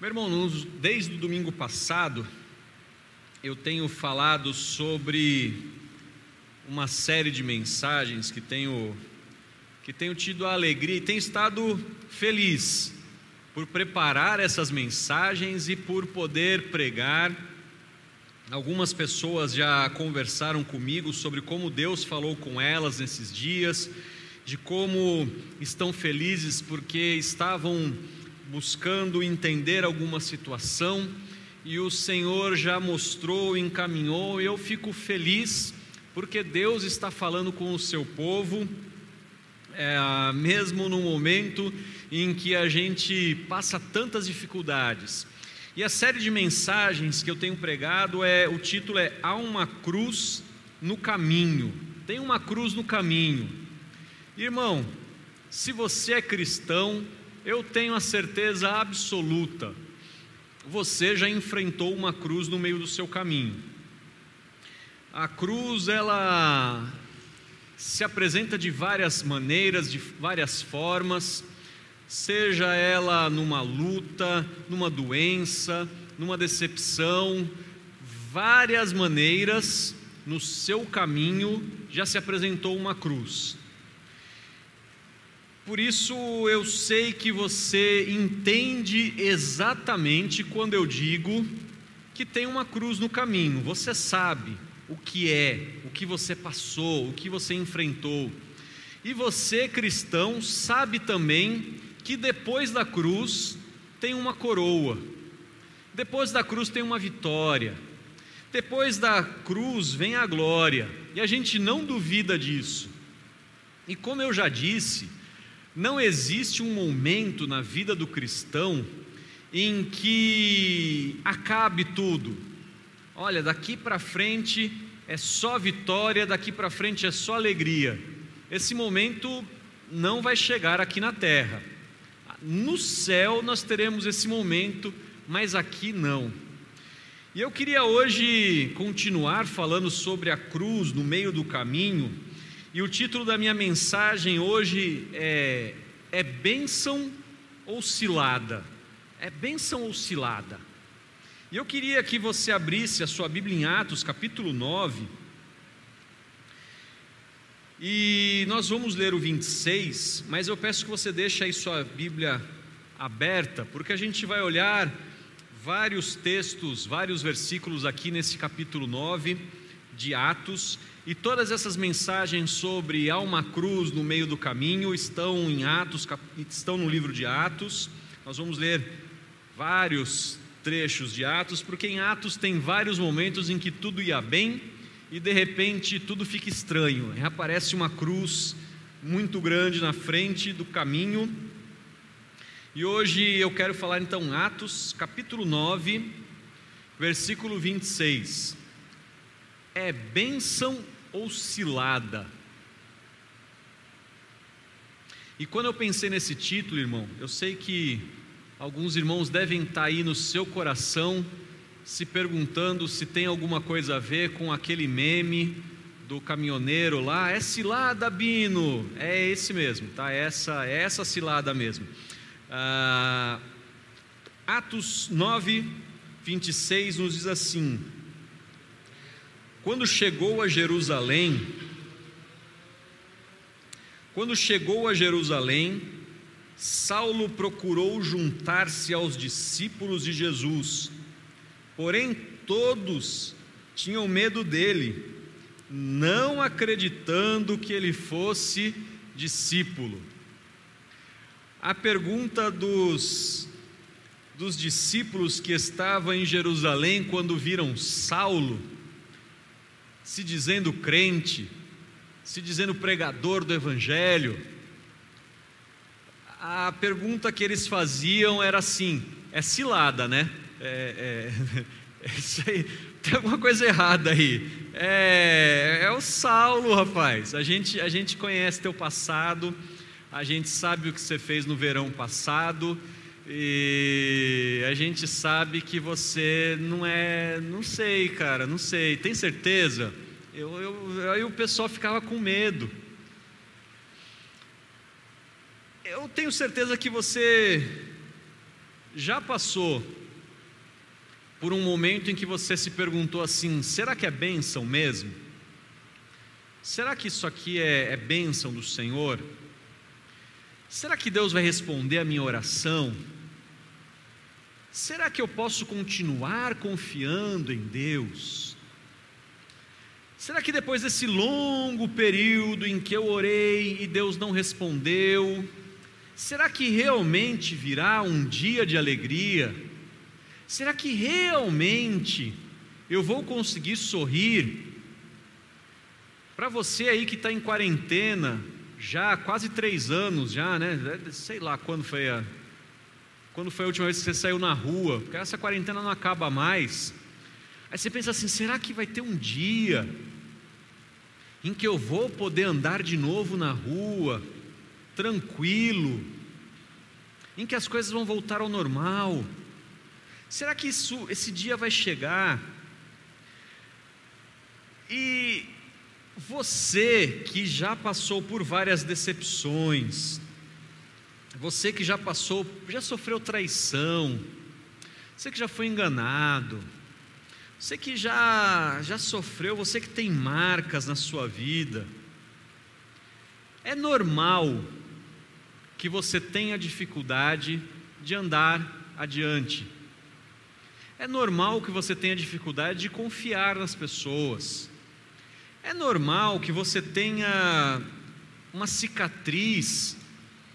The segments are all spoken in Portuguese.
Meu irmão, desde o domingo passado, eu tenho falado sobre uma série de mensagens que tenho, que tenho tido a alegria e tenho estado feliz por preparar essas mensagens e por poder pregar. Algumas pessoas já conversaram comigo sobre como Deus falou com elas nesses dias, de como estão felizes porque estavam buscando entender alguma situação e o Senhor já mostrou, encaminhou, e eu fico feliz porque Deus está falando com o seu povo, é, mesmo no momento em que a gente passa tantas dificuldades. E a série de mensagens que eu tenho pregado é o título é Há uma cruz no caminho. Tem uma cruz no caminho. Irmão, se você é cristão, eu tenho a certeza absoluta, você já enfrentou uma cruz no meio do seu caminho. A cruz, ela se apresenta de várias maneiras, de várias formas, seja ela numa luta, numa doença, numa decepção, várias maneiras no seu caminho já se apresentou uma cruz. Por isso eu sei que você entende exatamente quando eu digo que tem uma cruz no caminho. Você sabe o que é, o que você passou, o que você enfrentou. E você, cristão, sabe também que depois da cruz tem uma coroa. Depois da cruz tem uma vitória. Depois da cruz vem a glória. E a gente não duvida disso. E como eu já disse, não existe um momento na vida do cristão em que acabe tudo. Olha, daqui para frente é só vitória, daqui para frente é só alegria. Esse momento não vai chegar aqui na terra. No céu nós teremos esse momento, mas aqui não. E eu queria hoje continuar falando sobre a cruz no meio do caminho e o título da minha mensagem hoje é, é Bênção ou Cilada? É Bênção ou Cilada? E eu queria que você abrisse a sua Bíblia em Atos, capítulo 9. E nós vamos ler o 26, mas eu peço que você deixe aí sua Bíblia aberta, porque a gente vai olhar vários textos, vários versículos aqui nesse capítulo 9 de Atos, e todas essas mensagens sobre há uma cruz no meio do caminho estão em Atos, estão no livro de Atos. Nós vamos ler vários trechos de Atos, porque em Atos tem vários momentos em que tudo ia bem e de repente tudo fica estranho. Aparece uma cruz muito grande na frente do caminho. E hoje eu quero falar então Atos, capítulo 9, versículo 26 é bênção ou cilada? E quando eu pensei nesse título, irmão, eu sei que alguns irmãos devem estar aí no seu coração se perguntando se tem alguma coisa a ver com aquele meme do caminhoneiro lá, é cilada, Bino, é esse mesmo, tá? Essa, é essa cilada mesmo. Ah, Atos 9, 26 nos diz assim: quando chegou a Jerusalém, quando chegou a Jerusalém, Saulo procurou juntar-se aos discípulos de Jesus, porém todos tinham medo dele, não acreditando que ele fosse discípulo. A pergunta dos, dos discípulos que estavam em Jerusalém quando viram Saulo, se dizendo crente, se dizendo pregador do Evangelho, a pergunta que eles faziam era assim: é cilada, né? É, é, é aí, tem alguma coisa errada aí. É, é o Saulo, rapaz. A gente, a gente conhece teu passado, a gente sabe o que você fez no verão passado. E a gente sabe que você não é, não sei, cara, não sei. Tem certeza? Eu, eu, aí o pessoal ficava com medo. Eu tenho certeza que você Já passou por um momento em que você se perguntou assim: será que é bênção mesmo? Será que isso aqui é, é bênção do Senhor? Será que Deus vai responder a minha oração? Será que eu posso continuar confiando em Deus? Será que depois desse longo período em que eu orei e Deus não respondeu, será que realmente virá um dia de alegria? Será que realmente eu vou conseguir sorrir? Para você aí que está em quarentena, já há quase três anos, já, né? Sei lá quando foi a, quando foi a última vez que você saiu na rua, porque essa quarentena não acaba mais. Aí você pensa assim: será que vai ter um dia em que eu vou poder andar de novo na rua, tranquilo, em que as coisas vão voltar ao normal? Será que isso, esse dia vai chegar? E você que já passou por várias decepções, você que já passou, já sofreu traição, você que já foi enganado, você que já já sofreu, você que tem marcas na sua vida, é normal que você tenha dificuldade de andar adiante. É normal que você tenha dificuldade de confiar nas pessoas. É normal que você tenha uma cicatriz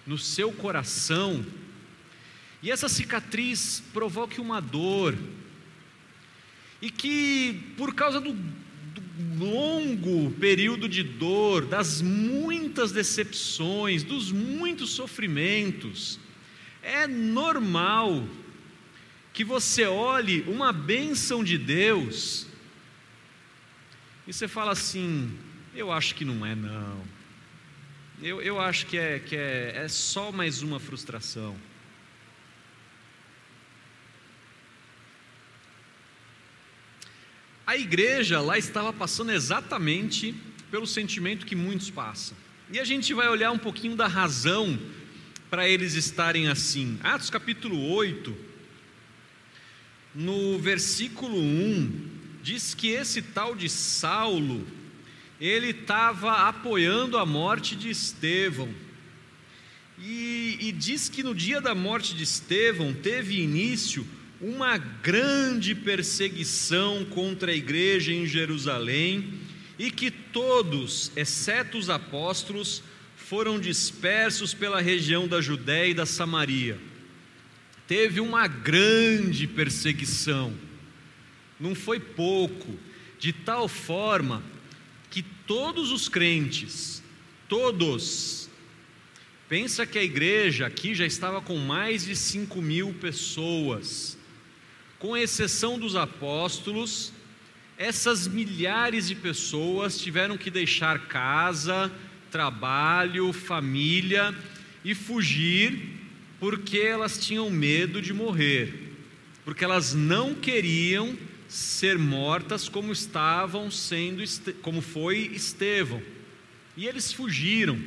no seu coração e essa cicatriz provoque uma dor e que por causa do, do longo período de dor, das muitas decepções, dos muitos sofrimentos, é normal que você olhe uma bênção de Deus e você fala assim: eu acho que não é, não. Eu, eu acho que, é, que é, é só mais uma frustração. A igreja lá estava passando exatamente pelo sentimento que muitos passam. E a gente vai olhar um pouquinho da razão para eles estarem assim. Atos capítulo 8, no versículo 1, diz que esse tal de Saulo, ele estava apoiando a morte de Estevão. E, e, diz que no dia da morte de Estevão teve início uma grande perseguição contra a igreja em Jerusalém e que todos, exceto os apóstolos, foram dispersos pela região da Judéia e da Samaria. Teve uma grande perseguição, não foi pouco, de tal forma que todos os crentes, todos, pensa que a igreja aqui já estava com mais de 5 mil pessoas, com exceção dos apóstolos, essas milhares de pessoas tiveram que deixar casa, trabalho, família e fugir porque elas tinham medo de morrer, porque elas não queriam ser mortas como estavam sendo, como foi Estevão. E eles fugiram.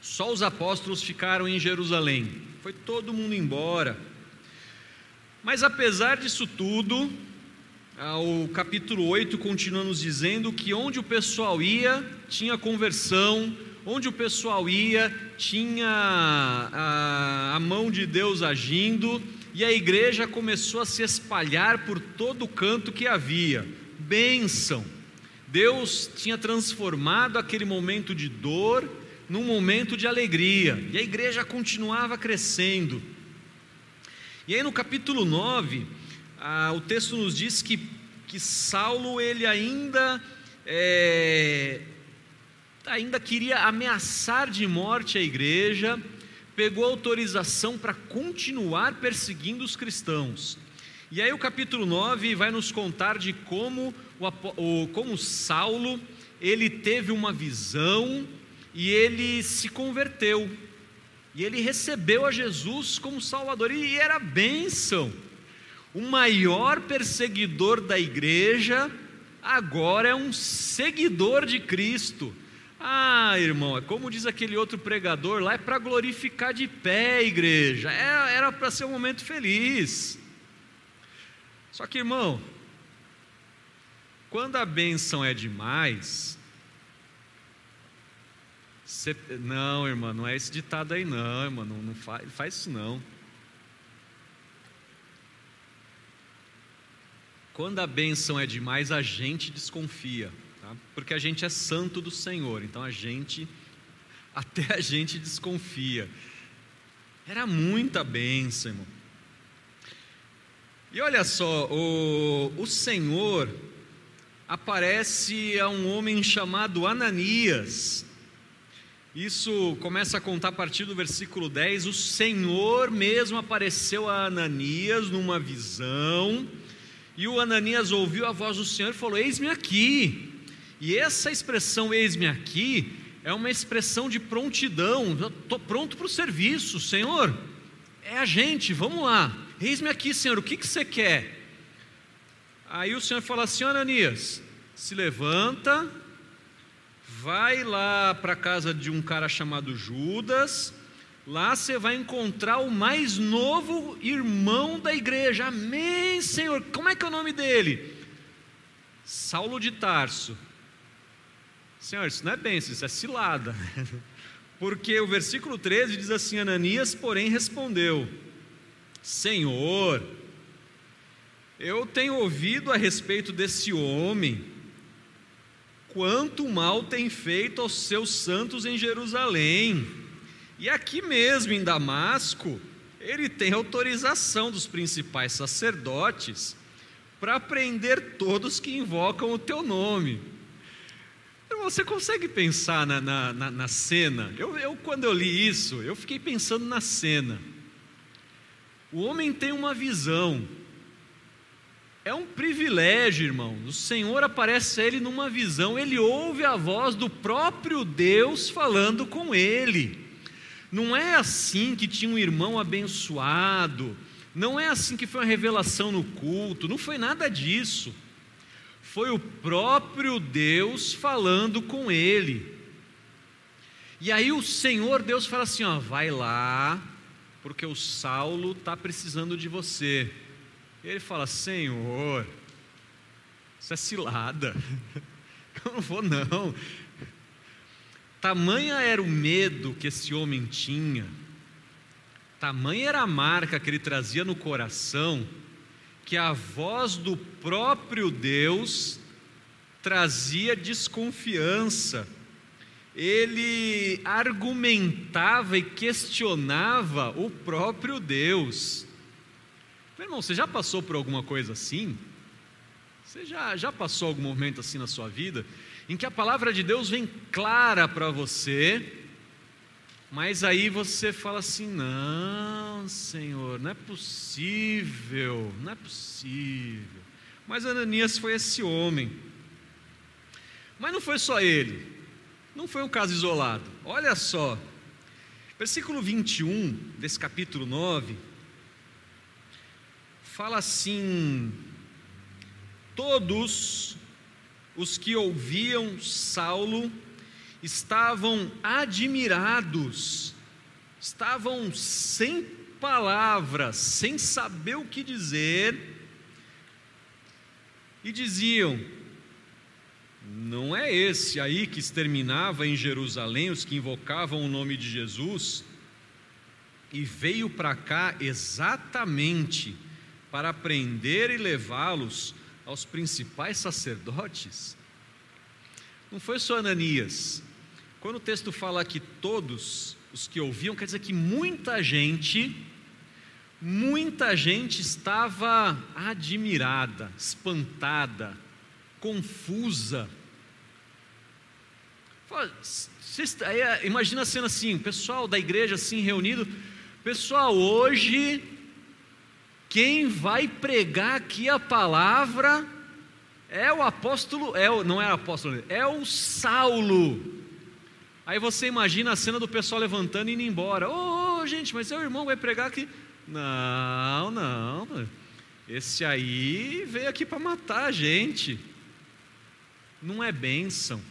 Só os apóstolos ficaram em Jerusalém. Foi todo mundo embora. Mas apesar disso tudo, o capítulo 8 continua nos dizendo que onde o pessoal ia, tinha conversão, onde o pessoal ia, tinha a, a mão de Deus agindo, e a igreja começou a se espalhar por todo o canto que havia. Bênção! Deus tinha transformado aquele momento de dor num momento de alegria, e a igreja continuava crescendo. E aí no capítulo 9, ah, o texto nos diz que, que Saulo ele ainda é, ainda queria ameaçar de morte a igreja, pegou autorização para continuar perseguindo os cristãos. E aí o capítulo 9 vai nos contar de como, o, como Saulo, ele teve uma visão e ele se converteu. E ele recebeu a Jesus como Salvador e era bênção. O maior perseguidor da igreja agora é um seguidor de Cristo Ah, irmão, é como diz aquele outro pregador lá, é para glorificar de pé, igreja. É, era para ser um momento feliz. Só que, irmão, quando a bênção é demais, você, não, irmão, não é esse ditado aí, não, irmão, não, não faz, faz isso não. Quando a bênção é demais, a gente desconfia porque a gente é santo do Senhor, então a gente, até a gente desconfia. Era muita bênção, irmão. E olha só, o, o Senhor aparece a um homem chamado Ananias. Isso começa a contar a partir do versículo 10. O Senhor mesmo apareceu a Ananias numa visão, e o Ananias ouviu a voz do Senhor e falou: Eis-me aqui. E essa expressão eis-me aqui é uma expressão de prontidão. Estou pronto para o serviço, Senhor. É a gente, vamos lá. Eis-me aqui, Senhor, o que, que você quer? Aí o Senhor fala assim: Ananias, se levanta, vai lá para a casa de um cara chamado Judas, lá você vai encontrar o mais novo irmão da igreja. Amém, Senhor. Como é que é o nome dele? Saulo de Tarso. Senhor, isso não é bênção, isso é cilada. Porque o versículo 13 diz assim: Ananias, porém, respondeu: Senhor, eu tenho ouvido a respeito desse homem, quanto mal tem feito aos seus santos em Jerusalém, e aqui mesmo em Damasco, ele tem autorização dos principais sacerdotes para prender todos que invocam o teu nome. Você consegue pensar na, na, na, na cena? Eu, eu, quando eu li isso, eu fiquei pensando na cena. O homem tem uma visão. É um privilégio, irmão. O Senhor aparece a ele numa visão, ele ouve a voz do próprio Deus falando com ele. Não é assim que tinha um irmão abençoado, não é assim que foi uma revelação no culto, não foi nada disso foi o próprio Deus falando com ele. E aí o Senhor Deus fala assim: ó, vai lá, porque o Saulo está precisando de você. E ele fala: Senhor, isso é cilada, eu não vou não. Tamanha era o medo que esse homem tinha, tamanha era a marca que ele trazia no coração, que a voz do próprio Deus trazia desconfiança, ele argumentava e questionava o próprio Deus. Meu irmão, você já passou por alguma coisa assim? Você já, já passou algum momento assim na sua vida? Em que a palavra de Deus vem clara para você, mas aí você fala assim: não, Senhor, não é possível, não é possível. Mas Ananias foi esse homem. Mas não foi só ele, não foi um caso isolado. Olha só, versículo 21 desse capítulo 9, fala assim: Todos os que ouviam Saulo estavam admirados, estavam sem palavras, sem saber o que dizer, e diziam: Não é esse aí que exterminava em Jerusalém os que invocavam o nome de Jesus? E veio para cá exatamente para prender e levá-los aos principais sacerdotes? Não foi só Ananias, quando o texto fala que todos os que ouviam, quer dizer que muita gente, muita gente estava admirada, espantada, confusa. Imagina a cena assim, o pessoal da igreja assim reunido, pessoal, hoje quem vai pregar aqui a palavra é o apóstolo, é o, não é o apóstolo, é o Saulo. Aí você imagina a cena do pessoal levantando e indo embora. Ô, oh, gente, mas seu irmão vai pregar aqui. Não, não. Esse aí veio aqui para matar a gente. Não é bênção.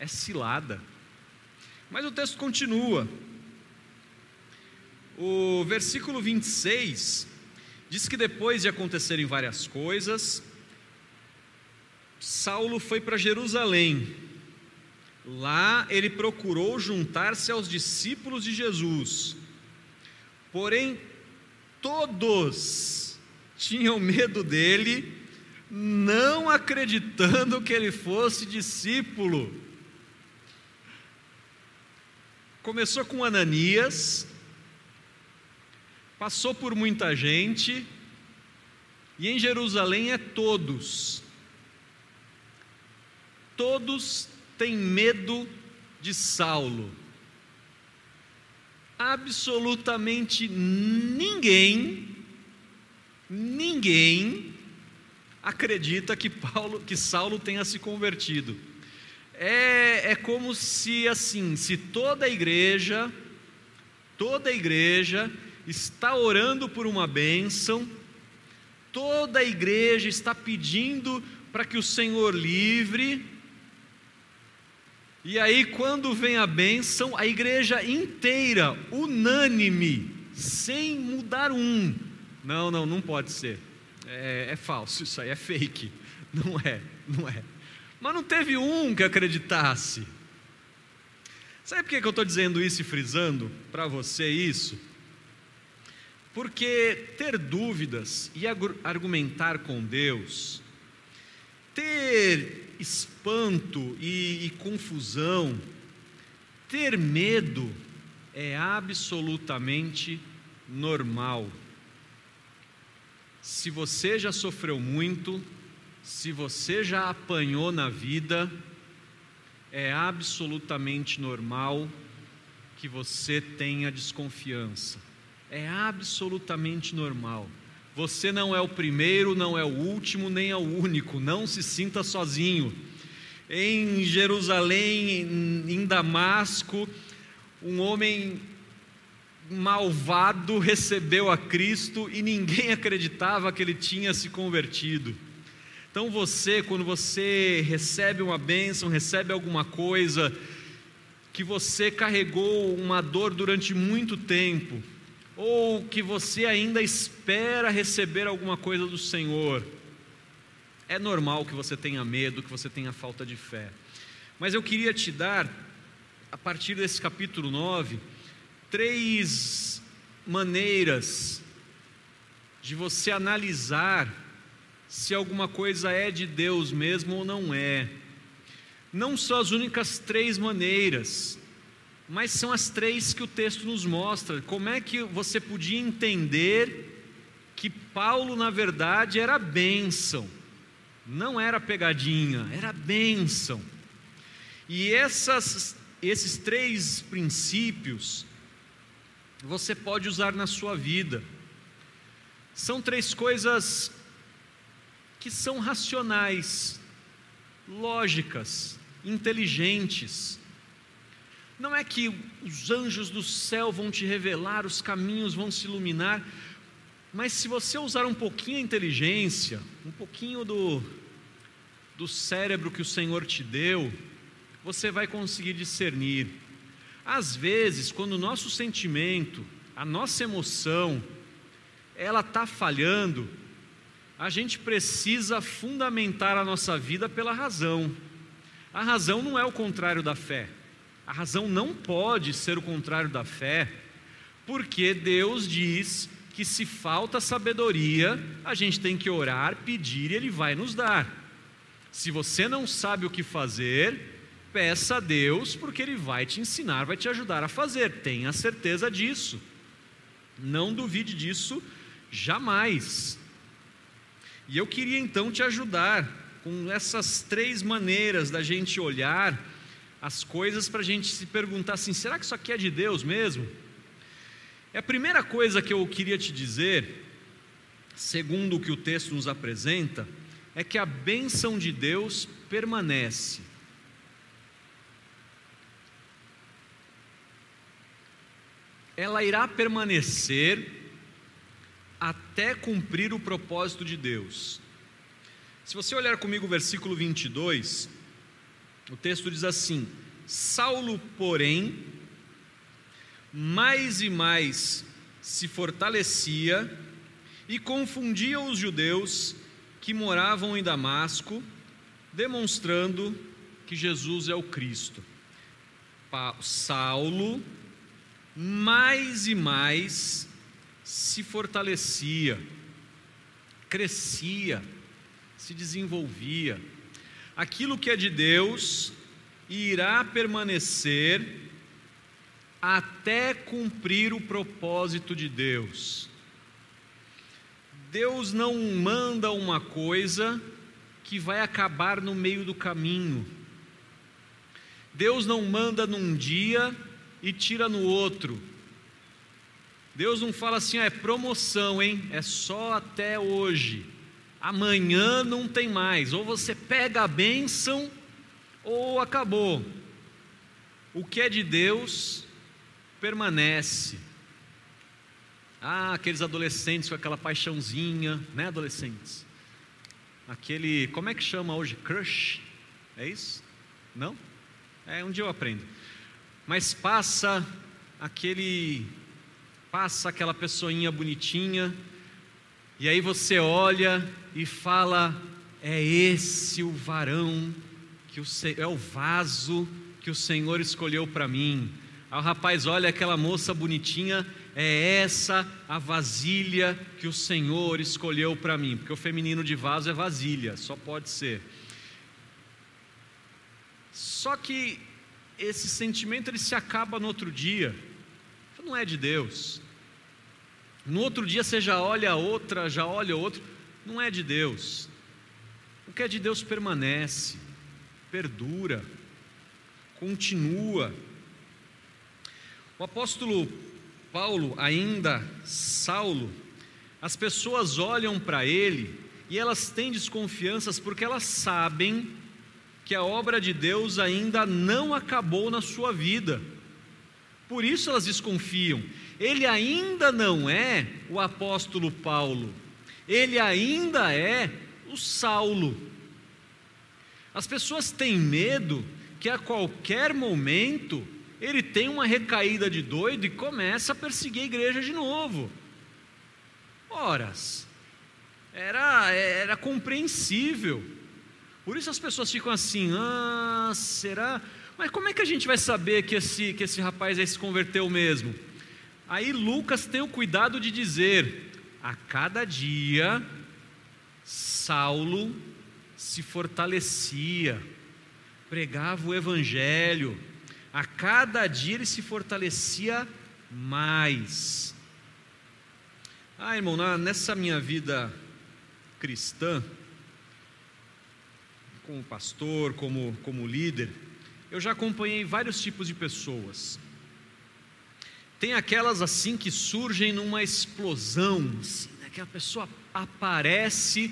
é cilada. Mas o texto continua. O versículo 26 diz que depois de acontecerem várias coisas, Saulo foi para Jerusalém. Lá ele procurou juntar-se aos discípulos de Jesus. Porém, todos tinham medo dele, não acreditando que ele fosse discípulo. Começou com Ananias, passou por muita gente, e em Jerusalém é todos. Todos têm medo de Saulo. Absolutamente ninguém, ninguém acredita que Paulo, que Saulo tenha se convertido. É, é como se assim, se toda a igreja, toda a igreja está orando por uma bênção, toda a igreja está pedindo para que o Senhor livre, e aí, quando vem a bênção, a igreja inteira, unânime, sem mudar um. Não, não, não pode ser. É, é, falso, isso aí é fake. Não é, não é. Mas não teve um que acreditasse. Sabe por que eu estou dizendo isso e frisando para você isso? Porque ter dúvidas e argumentar com Deus, ter espanto e, e confusão, ter medo é absolutamente normal. Se você já sofreu muito, se você já apanhou na vida, é absolutamente normal que você tenha desconfiança é absolutamente normal. Você não é o primeiro, não é o último, nem é o único. Não se sinta sozinho. Em Jerusalém, em Damasco, um homem malvado recebeu a Cristo e ninguém acreditava que ele tinha se convertido. Então você, quando você recebe uma bênção, recebe alguma coisa que você carregou uma dor durante muito tempo, ou que você ainda espera receber alguma coisa do Senhor, é normal que você tenha medo, que você tenha falta de fé. Mas eu queria te dar, a partir desse capítulo 9, três maneiras de você analisar se alguma coisa é de Deus mesmo ou não é. Não são as únicas três maneiras, mas são as três que o texto nos mostra. Como é que você podia entender que Paulo, na verdade, era bênção, não era pegadinha, era bênção. E essas, esses três princípios você pode usar na sua vida. São três coisas que são racionais, lógicas, inteligentes não é que os anjos do céu vão te revelar, os caminhos vão se iluminar, mas se você usar um pouquinho a inteligência, um pouquinho do, do cérebro que o Senhor te deu, você vai conseguir discernir. Às vezes, quando o nosso sentimento, a nossa emoção, ela está falhando, a gente precisa fundamentar a nossa vida pela razão. A razão não é o contrário da fé. A razão não pode ser o contrário da fé, porque Deus diz que se falta sabedoria, a gente tem que orar, pedir e Ele vai nos dar. Se você não sabe o que fazer, peça a Deus, porque Ele vai te ensinar, vai te ajudar a fazer, tenha certeza disso. Não duvide disso jamais. E eu queria então te ajudar com essas três maneiras da gente olhar as coisas para a gente se perguntar assim: será que isso aqui é de Deus mesmo? É a primeira coisa que eu queria te dizer, segundo o que o texto nos apresenta, é que a bênção de Deus permanece. Ela irá permanecer até cumprir o propósito de Deus. Se você olhar comigo o versículo 22, O texto diz assim: Saulo, porém, mais e mais se fortalecia e confundia os judeus que moravam em Damasco, demonstrando que Jesus é o Cristo. Saulo, mais e mais, se fortalecia, crescia, se desenvolvia. Aquilo que é de Deus irá permanecer até cumprir o propósito de Deus. Deus não manda uma coisa que vai acabar no meio do caminho. Deus não manda num dia e tira no outro. Deus não fala assim, ah, é promoção, hein? É só até hoje. Amanhã não tem mais. Ou você pega a bênção ou acabou. O que é de Deus permanece. Ah, aqueles adolescentes com aquela paixãozinha, né, adolescentes? Aquele, como é que chama hoje? Crush? É isso? Não? É, um dia eu aprendo. Mas passa aquele, passa aquela pessoinha bonitinha, e aí você olha e fala: é esse o varão que o, é o vaso que o Senhor escolheu para mim. Aí o rapaz olha aquela moça bonitinha, é essa a vasilha que o Senhor escolheu para mim, porque o feminino de vaso é vasilha, só pode ser. Só que esse sentimento ele se acaba no outro dia, não é de Deus. No outro dia você já olha outra, já olha outro, não é de Deus. O que é de Deus permanece, perdura, continua. O apóstolo Paulo, ainda Saulo, as pessoas olham para ele e elas têm desconfianças porque elas sabem que a obra de Deus ainda não acabou na sua vida. Por isso elas desconfiam. Ele ainda não é o apóstolo Paulo, ele ainda é o Saulo. As pessoas têm medo que a qualquer momento ele tem uma recaída de doido e começa a perseguir a igreja de novo. Horas. Era, era compreensível. Por isso as pessoas ficam assim: ah, será? Mas como é que a gente vai saber que esse, que esse rapaz aí se converteu mesmo? Aí Lucas tem o cuidado de dizer: a cada dia, Saulo se fortalecia, pregava o evangelho, a cada dia ele se fortalecia mais. Ah, irmão, nessa minha vida cristã, como pastor, como, como líder, eu já acompanhei vários tipos de pessoas. Tem aquelas assim que surgem numa explosão, assim, né, que a pessoa aparece,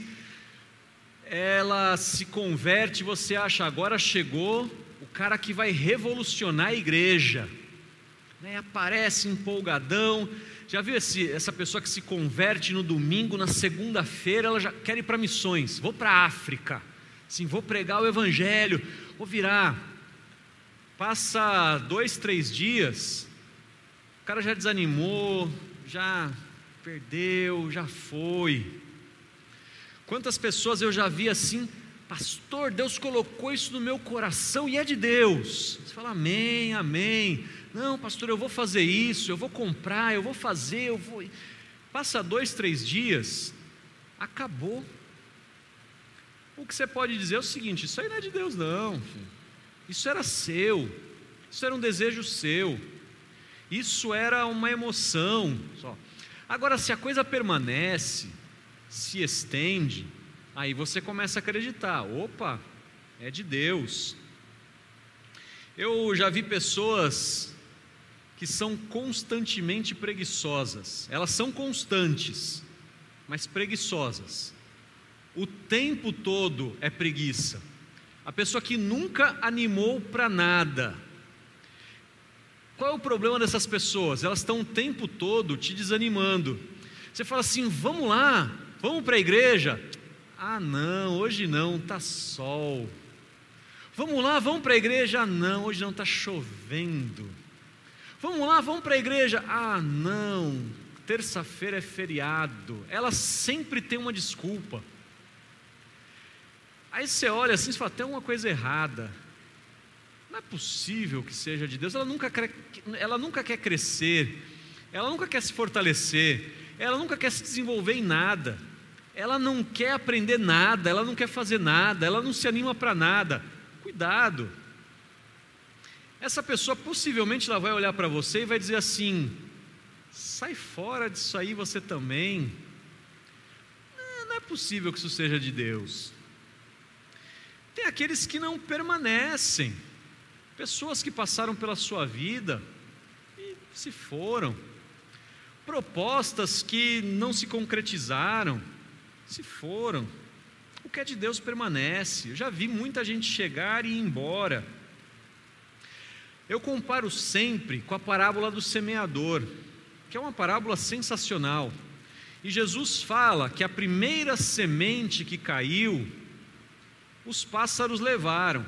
ela se converte, você acha agora chegou o cara que vai revolucionar a igreja. Né, aparece empolgadão. Já viu esse, essa pessoa que se converte no domingo, na segunda-feira, ela já quer ir para missões. Vou para a África. Sim, vou pregar o evangelho, vou virar. Passa dois, três dias, o cara já desanimou, já perdeu, já foi. Quantas pessoas eu já vi assim, pastor, Deus colocou isso no meu coração e é de Deus. Você fala, amém, amém. Não, pastor, eu vou fazer isso, eu vou comprar, eu vou fazer, eu vou. Passa dois, três dias, acabou. O que você pode dizer é o seguinte: isso aí não é de Deus, não. Isso era seu, isso era um desejo seu. Isso era uma emoção só. Agora, se a coisa permanece, se estende, aí você começa a acreditar: opa, é de Deus. Eu já vi pessoas que são constantemente preguiçosas, elas são constantes, mas preguiçosas. O tempo todo é preguiça. A pessoa que nunca animou para nada, qual é o problema dessas pessoas? Elas estão o tempo todo te desanimando. Você fala assim: vamos lá, vamos para a igreja. Ah, não, hoje não, tá sol. Vamos lá, vamos para a igreja? Ah, não, hoje não está chovendo. Vamos lá, vamos para a igreja? Ah, não, terça-feira é feriado. Ela sempre tem uma desculpa. Aí você olha assim e fala: tem uma coisa errada. Não é possível que seja de Deus. Ela nunca, quer, ela nunca quer crescer, ela nunca quer se fortalecer, ela nunca quer se desenvolver em nada, ela não quer aprender nada, ela não quer fazer nada, ela não se anima para nada. Cuidado. Essa pessoa possivelmente ela vai olhar para você e vai dizer assim: sai fora disso aí você também. Não é possível que isso seja de Deus. Tem aqueles que não permanecem. Pessoas que passaram pela sua vida e se foram. Propostas que não se concretizaram, se foram. O que é de Deus permanece. Eu já vi muita gente chegar e ir embora. Eu comparo sempre com a parábola do semeador, que é uma parábola sensacional. E Jesus fala que a primeira semente que caiu, os pássaros levaram.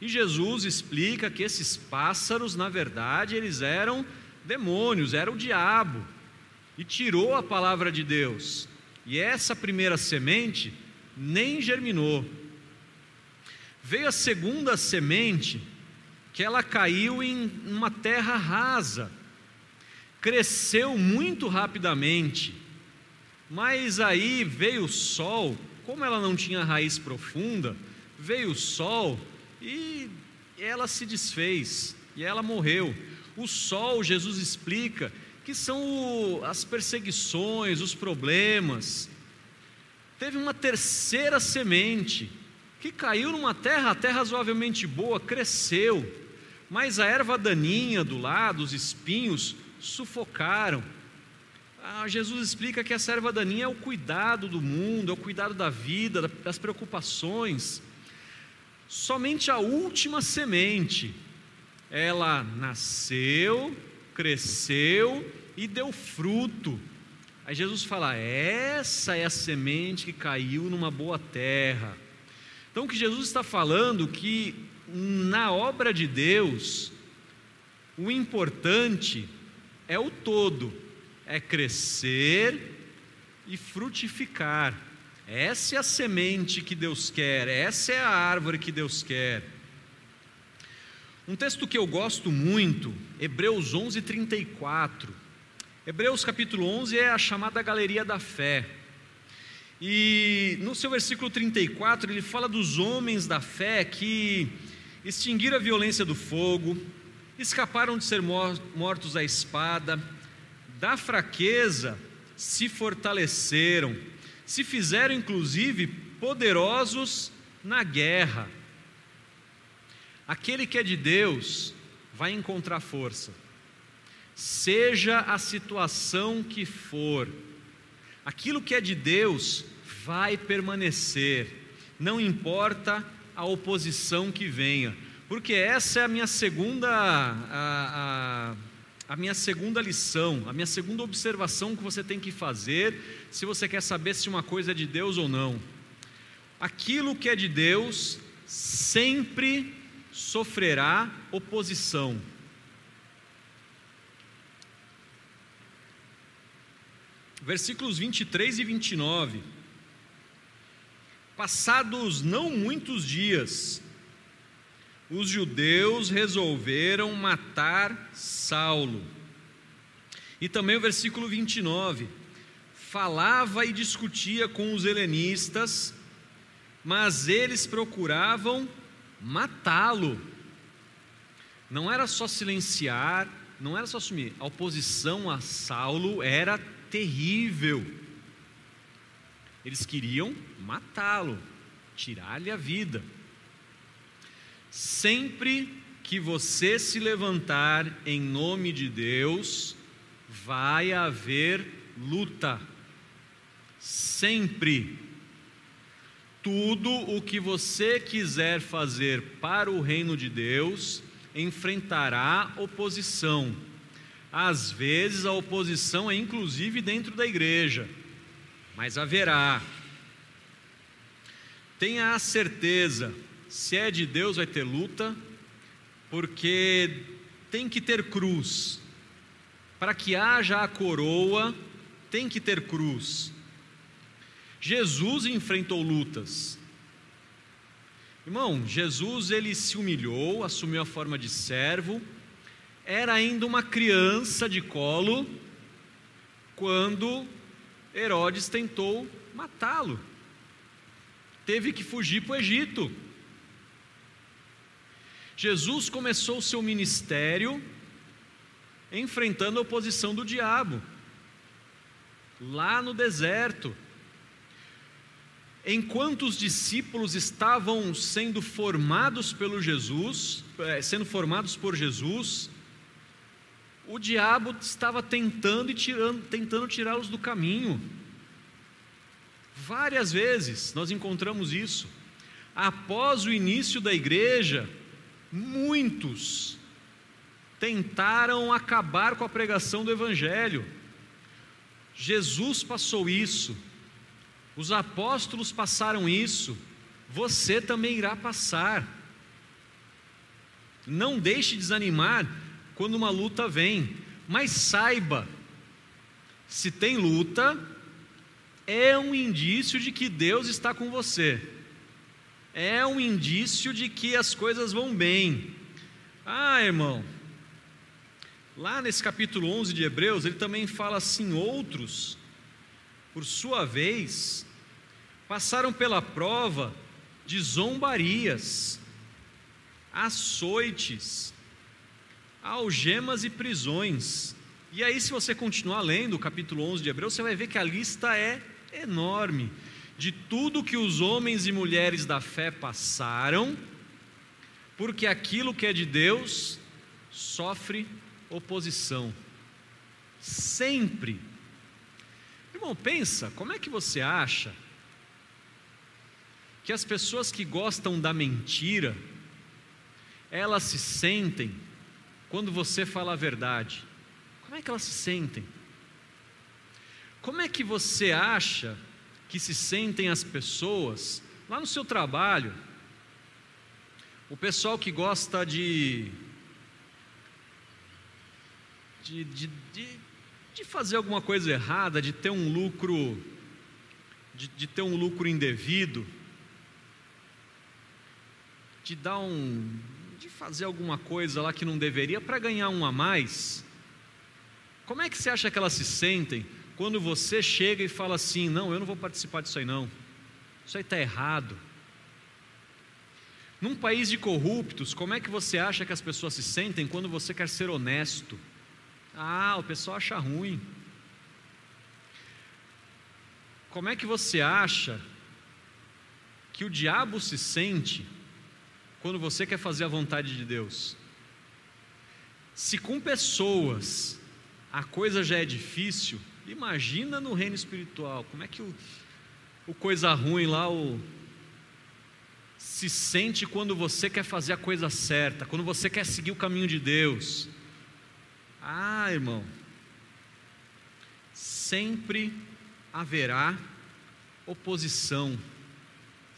E Jesus explica que esses pássaros, na verdade, eles eram demônios, era o diabo, e tirou a palavra de Deus. E essa primeira semente nem germinou. Veio a segunda semente, que ela caiu em uma terra rasa, cresceu muito rapidamente, mas aí veio o sol, como ela não tinha raiz profunda, veio o sol e ela se desfez e ela morreu. O sol, Jesus explica, que são as perseguições, os problemas. Teve uma terceira semente que caiu numa terra até razoavelmente boa, cresceu, mas a erva daninha do lado, os espinhos, sufocaram. Ah, Jesus explica que essa erva daninha é o cuidado do mundo, é o cuidado da vida, das preocupações somente a última semente, ela nasceu, cresceu e deu fruto. Aí Jesus fala: essa é a semente que caiu numa boa terra. Então, o que Jesus está falando que na obra de Deus, o importante é o todo, é crescer e frutificar. Essa é a semente que Deus quer, essa é a árvore que Deus quer. Um texto que eu gosto muito, Hebreus 11, 34. Hebreus capítulo 11 é a chamada galeria da fé. E no seu versículo 34 ele fala dos homens da fé que extinguiram a violência do fogo, escaparam de ser mortos à espada, da fraqueza se fortaleceram se fizeram inclusive poderosos na guerra. Aquele que é de Deus vai encontrar força, seja a situação que for, aquilo que é de Deus vai permanecer, não importa a oposição que venha, porque essa é a minha segunda. A, a, a minha segunda lição, a minha segunda observação que você tem que fazer, se você quer saber se uma coisa é de Deus ou não. Aquilo que é de Deus sempre sofrerá oposição. Versículos 23 e 29. Passados não muitos dias, os judeus resolveram matar Saulo. E também o versículo 29. Falava e discutia com os helenistas, mas eles procuravam matá-lo. Não era só silenciar, não era só assumir. A oposição a Saulo era terrível. Eles queriam matá-lo, tirar-lhe a vida. Sempre que você se levantar em nome de Deus, vai haver luta. Sempre. Tudo o que você quiser fazer para o reino de Deus enfrentará oposição. Às vezes a oposição é inclusive dentro da igreja, mas haverá. Tenha a certeza se é de Deus vai ter luta, porque tem que ter cruz. Para que haja a coroa, tem que ter cruz. Jesus enfrentou lutas. Irmão, Jesus ele se humilhou, assumiu a forma de servo, era ainda uma criança de colo quando Herodes tentou matá-lo. Teve que fugir para o Egito. Jesus começou o seu ministério enfrentando a oposição do diabo, lá no deserto. Enquanto os discípulos estavam sendo formados pelo Jesus, eh, sendo formados por Jesus, o diabo estava tentando e tirando, tentando tirá-los do caminho. Várias vezes nós encontramos isso. Após o início da igreja, muitos tentaram acabar com a pregação do evangelho. Jesus passou isso. Os apóstolos passaram isso, você também irá passar. Não deixe desanimar quando uma luta vem, mas saiba: se tem luta, é um indício de que Deus está com você, é um indício de que as coisas vão bem. Ah, irmão, lá nesse capítulo 11 de Hebreus, ele também fala assim: outros por sua vez, passaram pela prova de zombarias, açoites, algemas e prisões. E aí, se você continuar lendo o capítulo 11 de Hebreus, você vai ver que a lista é enorme de tudo que os homens e mulheres da fé passaram, porque aquilo que é de Deus sofre oposição. Sempre Irmão, pensa, como é que você acha que as pessoas que gostam da mentira, elas se sentem quando você fala a verdade? Como é que elas se sentem? Como é que você acha que se sentem as pessoas lá no seu trabalho? O pessoal que gosta de, de, de, de de fazer alguma coisa errada, de ter um lucro, de, de ter um lucro indevido, de dar um, de fazer alguma coisa lá que não deveria para ganhar um a mais. Como é que você acha que elas se sentem quando você chega e fala assim: não, eu não vou participar disso aí não, isso aí está errado. Num país de corruptos, como é que você acha que as pessoas se sentem quando você quer ser honesto? Ah, o pessoal acha ruim. Como é que você acha que o diabo se sente quando você quer fazer a vontade de Deus? Se com pessoas a coisa já é difícil, imagina no reino espiritual, como é que o, o coisa ruim lá, o, se sente quando você quer fazer a coisa certa, quando você quer seguir o caminho de Deus. Ah, irmão, sempre haverá oposição,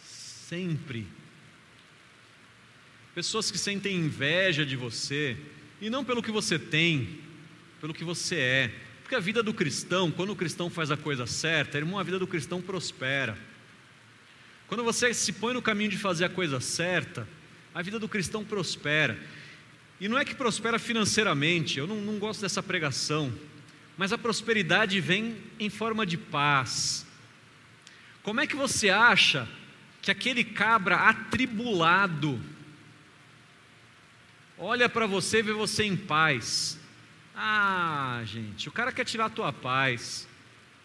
sempre. Pessoas que sentem inveja de você, e não pelo que você tem, pelo que você é. A vida do cristão, quando o cristão faz a coisa certa, irmão, a vida do cristão prospera. Quando você se põe no caminho de fazer a coisa certa, a vida do cristão prospera. E não é que prospera financeiramente, eu não, não gosto dessa pregação, mas a prosperidade vem em forma de paz. Como é que você acha que aquele cabra atribulado olha para você e vê você em paz? Ah, gente, o cara quer tirar a tua paz,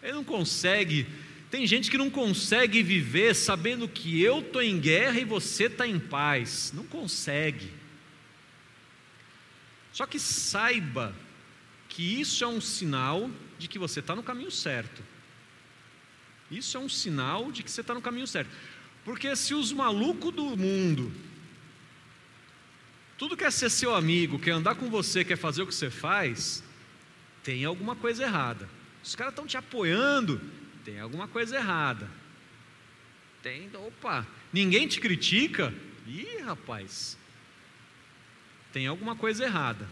ele não consegue. Tem gente que não consegue viver sabendo que eu estou em guerra e você está em paz, não consegue. Só que saiba que isso é um sinal de que você está no caminho certo. Isso é um sinal de que você está no caminho certo. Porque se os malucos do mundo, tudo quer ser seu amigo, quer andar com você, quer fazer o que você faz, tem alguma coisa errada. Os caras estão te apoiando, tem alguma coisa errada. Tem, opa, ninguém te critica, Ih, rapaz, tem alguma coisa errada.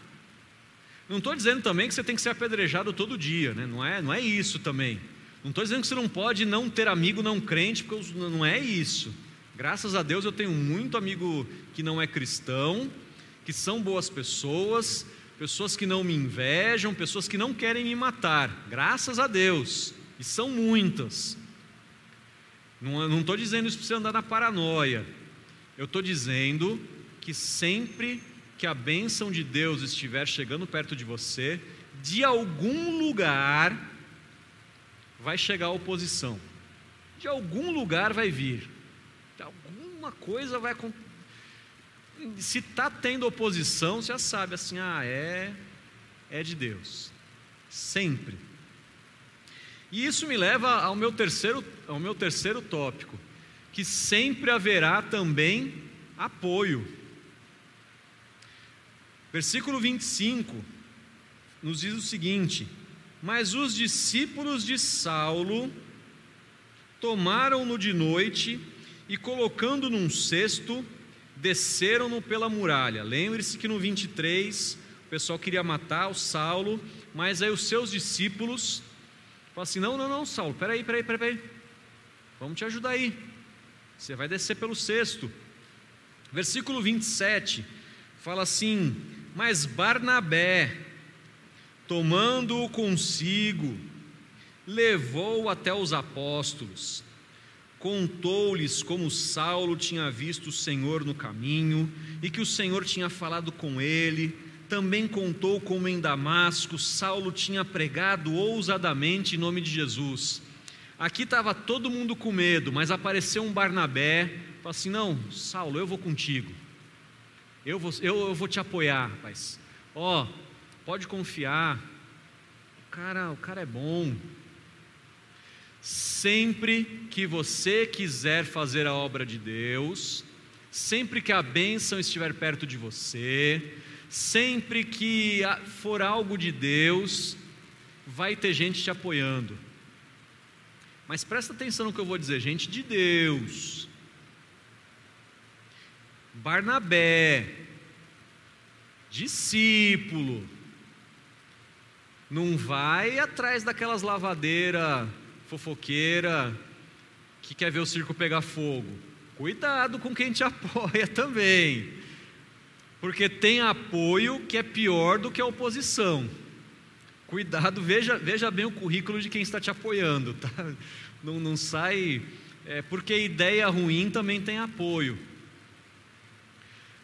Não estou dizendo também que você tem que ser apedrejado todo dia, né? não, é, não é isso também. Não estou dizendo que você não pode não ter amigo não crente, porque não é isso. Graças a Deus eu tenho muito amigo que não é cristão, que são boas pessoas, pessoas que não me invejam, pessoas que não querem me matar. Graças a Deus. E são muitas. Não estou dizendo isso para você andar na paranoia. Eu estou dizendo que sempre que a bênção de Deus estiver chegando perto de você, de algum lugar vai chegar a oposição. De algum lugar vai vir. De alguma coisa vai se está tendo oposição, já sabe assim, ah, é é de Deus. Sempre. E isso me leva ao meu terceiro ao meu terceiro tópico, que sempre haverá também apoio. Versículo 25 nos diz o seguinte: Mas os discípulos de Saulo tomaram-no de noite e, colocando num cesto, desceram-no pela muralha. Lembre-se que no 23 o pessoal queria matar o Saulo, mas aí os seus discípulos falaram assim: Não, não, não, Saulo, peraí, peraí, peraí, vamos te ajudar aí. Você vai descer pelo cesto. Versículo 27 fala assim: mas Barnabé, tomando-o consigo, levou até os apóstolos, contou-lhes como Saulo tinha visto o Senhor no caminho e que o Senhor tinha falado com ele. Também contou como em Damasco Saulo tinha pregado ousadamente em nome de Jesus. Aqui estava todo mundo com medo, mas apareceu um Barnabé, falou assim: Não, Saulo, eu vou contigo eu vou, eu, eu vou te apoiar, rapaz. Ó, oh, pode confiar. O cara, o cara é bom. Sempre que você quiser fazer a obra de Deus, sempre que a bênção estiver perto de você, sempre que for algo de Deus, vai ter gente te apoiando. Mas presta atenção no que eu vou dizer, gente de Deus. Barnabé, discípulo, não vai atrás daquelas lavadeiras fofoqueira que quer ver o circo pegar fogo. Cuidado com quem te apoia também, porque tem apoio que é pior do que a oposição. Cuidado, veja, veja bem o currículo de quem está te apoiando, tá? Não, não sai, é, porque ideia ruim também tem apoio.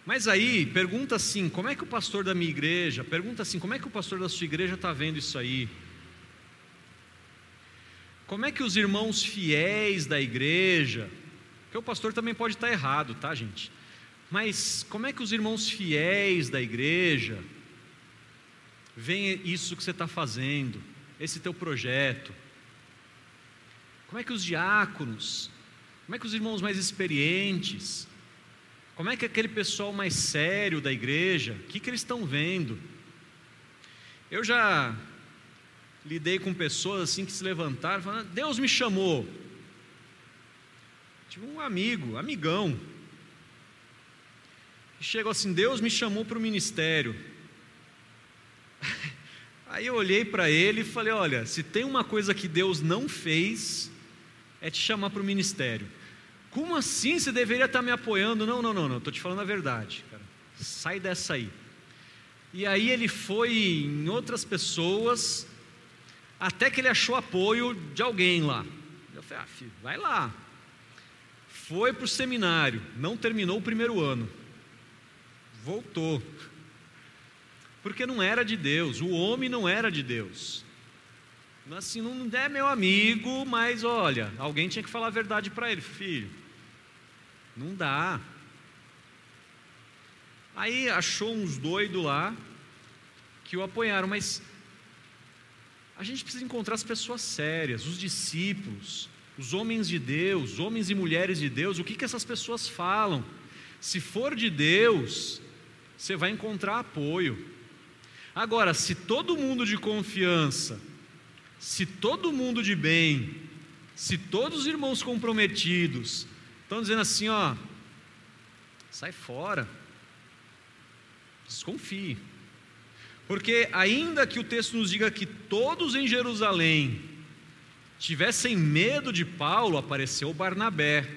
Mas aí, pergunta assim: como é que o pastor da minha igreja, pergunta assim: como é que o pastor da sua igreja está vendo isso aí? Como é que os irmãos fiéis da igreja, porque o pastor também pode estar errado, tá, gente? Mas como é que os irmãos fiéis da igreja veem isso que você está fazendo, esse teu projeto? Como é que os diáconos, como é que os irmãos mais experientes, como é que aquele pessoal mais sério da igreja, o que, que eles estão vendo? Eu já lidei com pessoas assim que se levantaram falando, Deus me chamou. Tive um amigo, amigão, que chegou assim, Deus me chamou para o ministério. Aí eu olhei para ele e falei, olha, se tem uma coisa que Deus não fez, é te chamar para o ministério. Como assim você deveria estar me apoiando? Não, não, não, não, estou te falando a verdade, cara. Sai dessa aí. E aí ele foi em outras pessoas, até que ele achou apoio de alguém lá. Eu falei, ah, filho, vai lá. Foi para o seminário, não terminou o primeiro ano. Voltou. Porque não era de Deus, o homem não era de Deus. Assim, não é meu amigo, mas olha, alguém tinha que falar a verdade para ele, filho não dá. Aí achou uns doidos lá que o apoiaram, mas a gente precisa encontrar as pessoas sérias, os discípulos, os homens de Deus, homens e mulheres de Deus, o que, que essas pessoas falam. Se for de Deus, você vai encontrar apoio. Agora, se todo mundo de confiança, se todo mundo de bem, se todos os irmãos comprometidos Estão dizendo assim, ó, Sai fora. Desconfie. Porque, ainda que o texto nos diga que todos em Jerusalém tivessem medo de Paulo, apareceu Barnabé.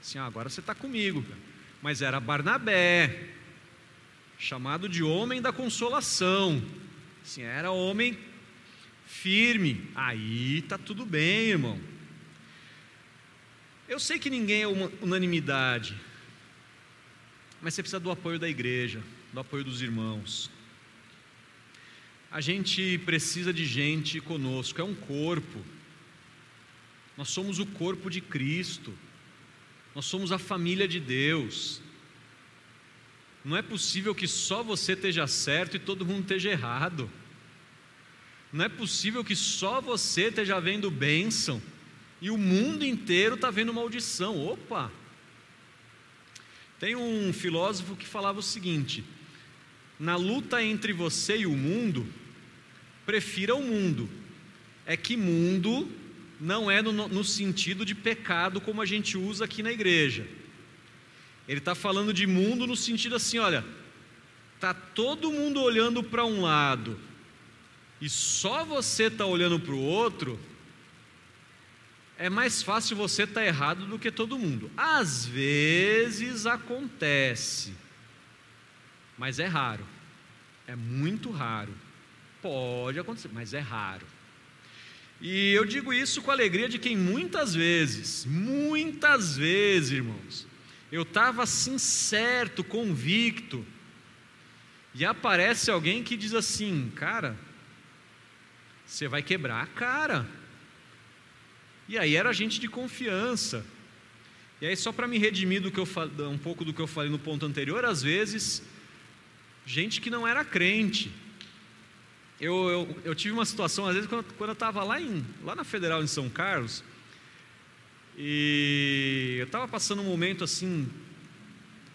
Assim, ah, agora você está comigo. Mas era Barnabé, chamado de homem da consolação. Assim, era homem firme. Aí está tudo bem, irmão. Eu sei que ninguém é uma unanimidade, mas você precisa do apoio da igreja, do apoio dos irmãos. A gente precisa de gente conosco, é um corpo. Nós somos o corpo de Cristo. Nós somos a família de Deus. Não é possível que só você esteja certo e todo mundo esteja errado. Não é possível que só você esteja vendo bênção e o mundo inteiro está vendo maldição. Opa! Tem um filósofo que falava o seguinte: na luta entre você e o mundo, prefira o mundo. É que mundo não é no, no sentido de pecado como a gente usa aqui na igreja. Ele está falando de mundo no sentido assim: olha, tá todo mundo olhando para um lado e só você está olhando para o outro é mais fácil você estar tá errado do que todo mundo. Às vezes acontece, mas é raro, é muito raro. Pode acontecer, mas é raro. E eu digo isso com alegria de quem muitas vezes, muitas vezes, irmãos, eu estava assim certo, convicto, e aparece alguém que diz assim, cara, você vai quebrar a cara. E aí era gente de confiança. E aí, só para me redimir do que eu um pouco do que eu falei no ponto anterior, às vezes, gente que não era crente. Eu, eu, eu tive uma situação, às vezes, quando, quando eu estava lá, em, lá na Federal em São Carlos, e eu estava passando um momento assim,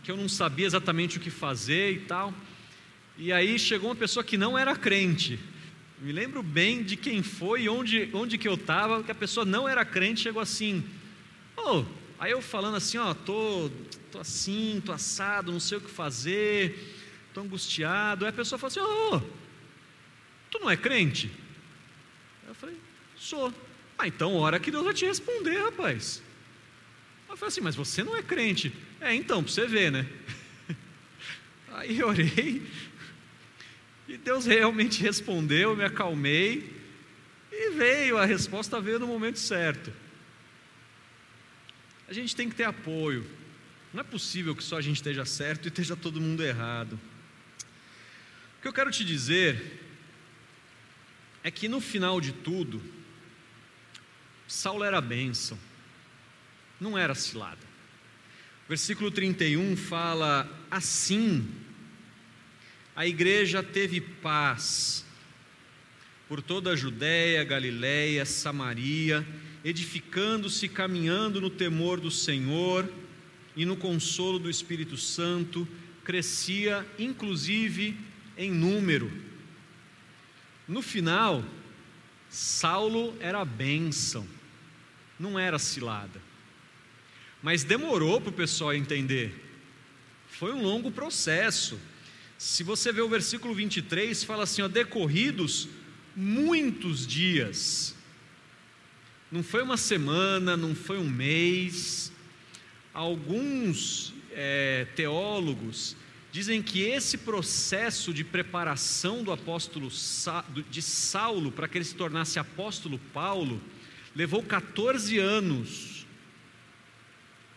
que eu não sabia exatamente o que fazer e tal. E aí chegou uma pessoa que não era crente. Me lembro bem de quem foi e onde, onde que eu estava, que a pessoa não era crente, chegou assim. Oh, aí eu falando assim, ó, tô, tô assim, tô assado, não sei o que fazer, tô angustiado. Aí a pessoa falou assim, oh, tu não é crente? Eu falei, sou. Ah, então hora que Deus vai te responder, rapaz. Eu falei assim, mas você não é crente. É, então, para você ver, né? Aí eu orei, e Deus realmente respondeu, me acalmei, e veio, a resposta veio no momento certo. A gente tem que ter apoio. Não é possível que só a gente esteja certo e esteja todo mundo errado. Que eu quero te dizer é que no final de tudo, Saulo era bênção, não era cilada. Versículo 31 fala: Assim a igreja teve paz por toda a Judéia, Galiléia, Samaria, edificando-se, caminhando no temor do Senhor e no consolo do Espírito Santo, crescia inclusive em número. No final, Saulo era bênção, não era cilada. Mas demorou para o pessoal entender. Foi um longo processo. Se você vê o versículo 23, fala assim: ó, decorridos muitos dias. Não foi uma semana, não foi um mês. Alguns é, teólogos dizem que esse processo de preparação do apóstolo de Saulo para que ele se tornasse apóstolo Paulo levou 14 anos.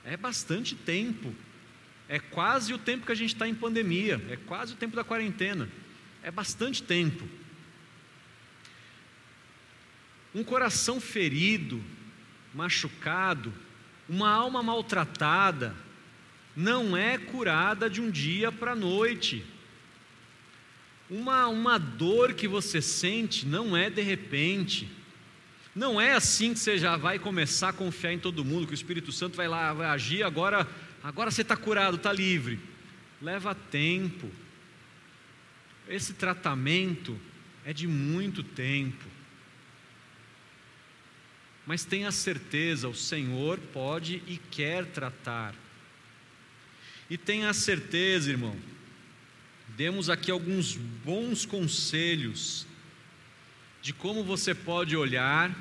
É bastante tempo. É quase o tempo que a gente está em pandemia, é quase o tempo da quarentena, é bastante tempo. Um coração ferido, machucado, uma alma maltratada, não é curada de um dia para a noite. Uma, uma dor que você sente não é de repente. Não é assim que você já vai começar a confiar em todo mundo, que o Espírito Santo vai lá, vai agir agora Agora você está curado, está livre. Leva tempo. Esse tratamento é de muito tempo. Mas tenha certeza, o Senhor pode e quer tratar. E tenha certeza, irmão, demos aqui alguns bons conselhos de como você pode olhar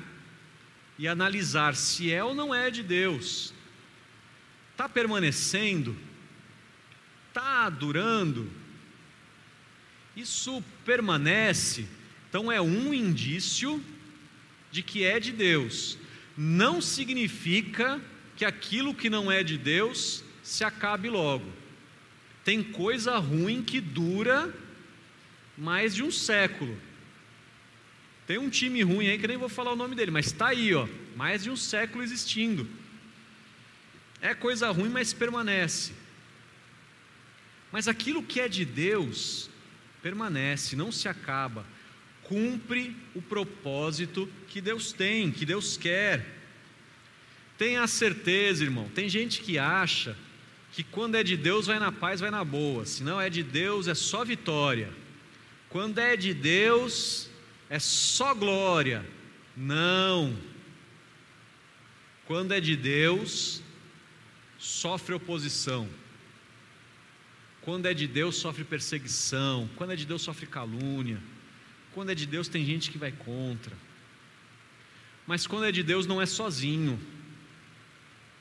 e analisar se é ou não é de Deus. Está permanecendo? Está durando? Isso permanece, então é um indício de que é de Deus. Não significa que aquilo que não é de Deus se acabe logo. Tem coisa ruim que dura mais de um século. Tem um time ruim aí que nem vou falar o nome dele, mas está aí, ó, mais de um século existindo. É coisa ruim, mas permanece. Mas aquilo que é de Deus permanece, não se acaba, cumpre o propósito que Deus tem, que Deus quer. Tenha certeza, irmão. Tem gente que acha que quando é de Deus vai na paz, vai na boa. Se não é de Deus, é só vitória. Quando é de Deus, é só glória. Não. Quando é de Deus, sofre oposição. Quando é de Deus, sofre perseguição. Quando é de Deus, sofre calúnia. Quando é de Deus, tem gente que vai contra. Mas quando é de Deus, não é sozinho.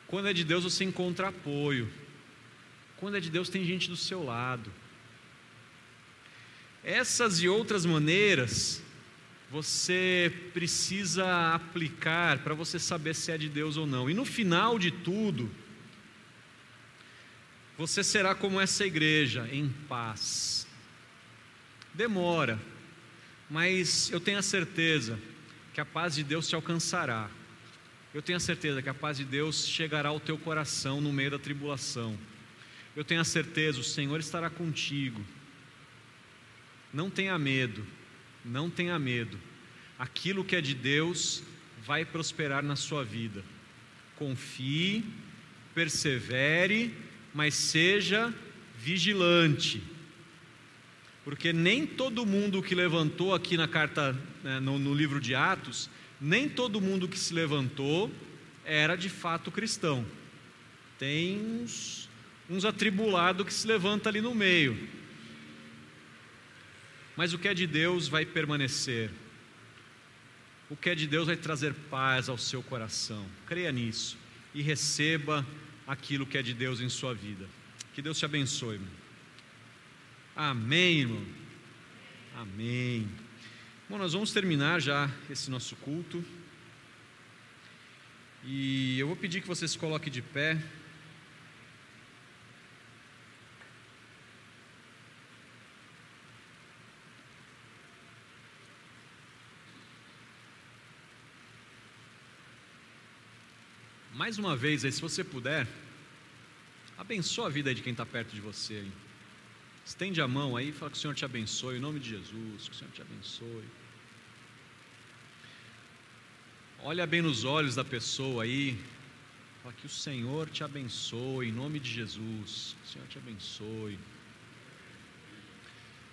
Quando é de Deus, você encontra apoio. Quando é de Deus, tem gente do seu lado. Essas e outras maneiras você precisa aplicar para você saber se é de Deus ou não. E no final de tudo, você será como essa igreja, em paz. Demora, mas eu tenho a certeza que a paz de Deus te alcançará. Eu tenho a certeza que a paz de Deus chegará ao teu coração no meio da tribulação. Eu tenho a certeza, o Senhor estará contigo. Não tenha medo, não tenha medo. Aquilo que é de Deus vai prosperar na sua vida. Confie, persevere mas seja vigilante. Porque nem todo mundo que levantou aqui na carta, né, no, no livro de Atos, nem todo mundo que se levantou era de fato cristão. Tem uns, uns atribulados que se levanta ali no meio. Mas o que é de Deus vai permanecer. O que é de Deus vai trazer paz ao seu coração. Creia nisso e receba aquilo que é de Deus em sua vida. Que Deus te abençoe, irmão. Amém, irmão. Amém. Bom, nós vamos terminar já esse nosso culto. E eu vou pedir que você se coloque de pé. Mais uma vez, se você puder, abençoa a vida de quem está perto de você. Estende a mão aí e fala que o Senhor te abençoe, em nome de Jesus, que o Senhor te abençoe. Olha bem nos olhos da pessoa aí, fala que o Senhor te abençoe, em nome de Jesus, que o Senhor te abençoe.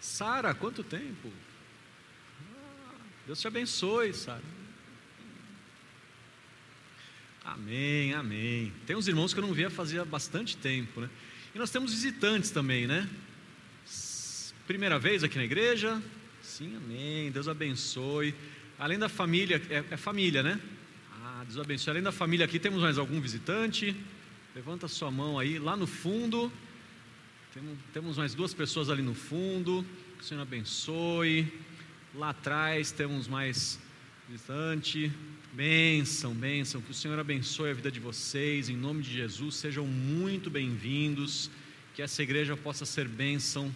Sara, quanto tempo? Ah, Deus te abençoe, Sara. Amém, amém. Tem uns irmãos que eu não via fazia bastante tempo, né? E nós temos visitantes também, né? Primeira vez aqui na igreja? Sim, amém. Deus abençoe. Além da família, é, é família, né? Ah, Deus abençoe. Além da família aqui, temos mais algum visitante? Levanta sua mão aí, lá no fundo. Temos, temos mais duas pessoas ali no fundo. Que o Senhor abençoe. Lá atrás temos mais visitante. Bênção, bênção, que o Senhor abençoe a vida de vocês, em nome de Jesus, sejam muito bem-vindos, que essa igreja possa ser bênção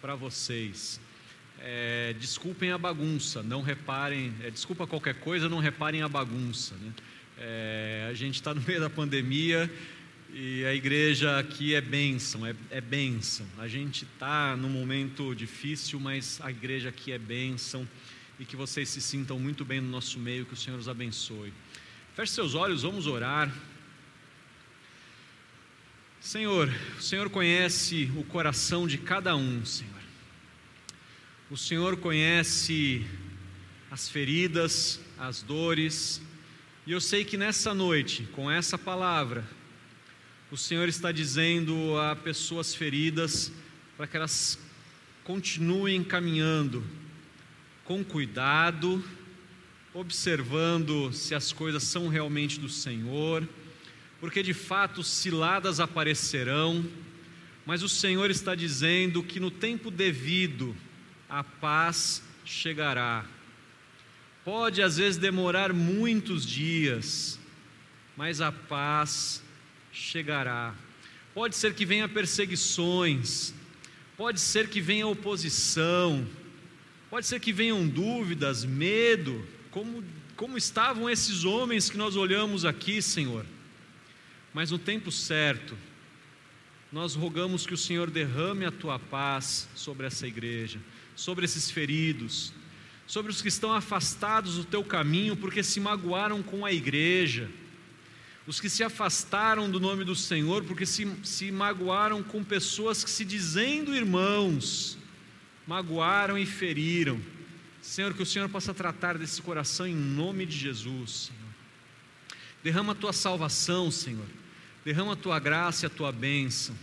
para vocês. É, desculpem a bagunça, não reparem, é, desculpa qualquer coisa, não reparem a bagunça. Né? É, a gente está no meio da pandemia e a igreja aqui é bênção, é, é bênção. A gente está num momento difícil, mas a igreja aqui é bênção e que vocês se sintam muito bem no nosso meio, que o Senhor os abençoe. Feche seus olhos, vamos orar. Senhor, o Senhor conhece o coração de cada um, Senhor. O Senhor conhece as feridas, as dores, e eu sei que nessa noite, com essa palavra, o Senhor está dizendo a pessoas feridas para que elas continuem caminhando com cuidado, observando se as coisas são realmente do Senhor, porque de fato ciladas aparecerão, mas o Senhor está dizendo que no tempo devido a paz chegará. Pode às vezes demorar muitos dias, mas a paz chegará. Pode ser que venha perseguições, pode ser que venha oposição, pode ser que venham dúvidas, medo, como, como estavam esses homens que nós olhamos aqui, Senhor. Mas no tempo certo, nós rogamos que o Senhor derrame a tua paz sobre essa igreja, sobre esses feridos, sobre os que estão afastados do teu caminho porque se magoaram com a igreja, os que se afastaram do nome do Senhor porque se, se magoaram com pessoas que, se dizendo irmãos, magoaram e feriram. Senhor, que o Senhor possa tratar desse coração em nome de Jesus, Senhor. Derrama a tua salvação, Senhor. Derrama a tua graça e a tua bênção.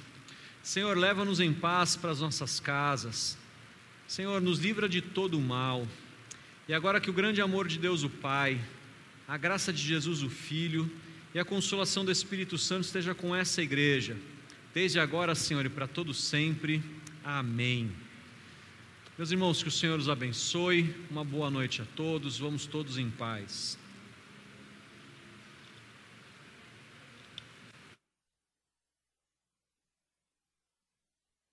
Senhor, leva-nos em paz para as nossas casas. Senhor, nos livra de todo o mal. E agora que o grande amor de Deus, o Pai, a graça de Jesus, o Filho, e a consolação do Espírito Santo esteja com essa igreja, desde agora, Senhor, e para todo sempre. Amém. Meus irmãos, que o Senhor os abençoe. Uma boa noite a todos. Vamos todos em paz.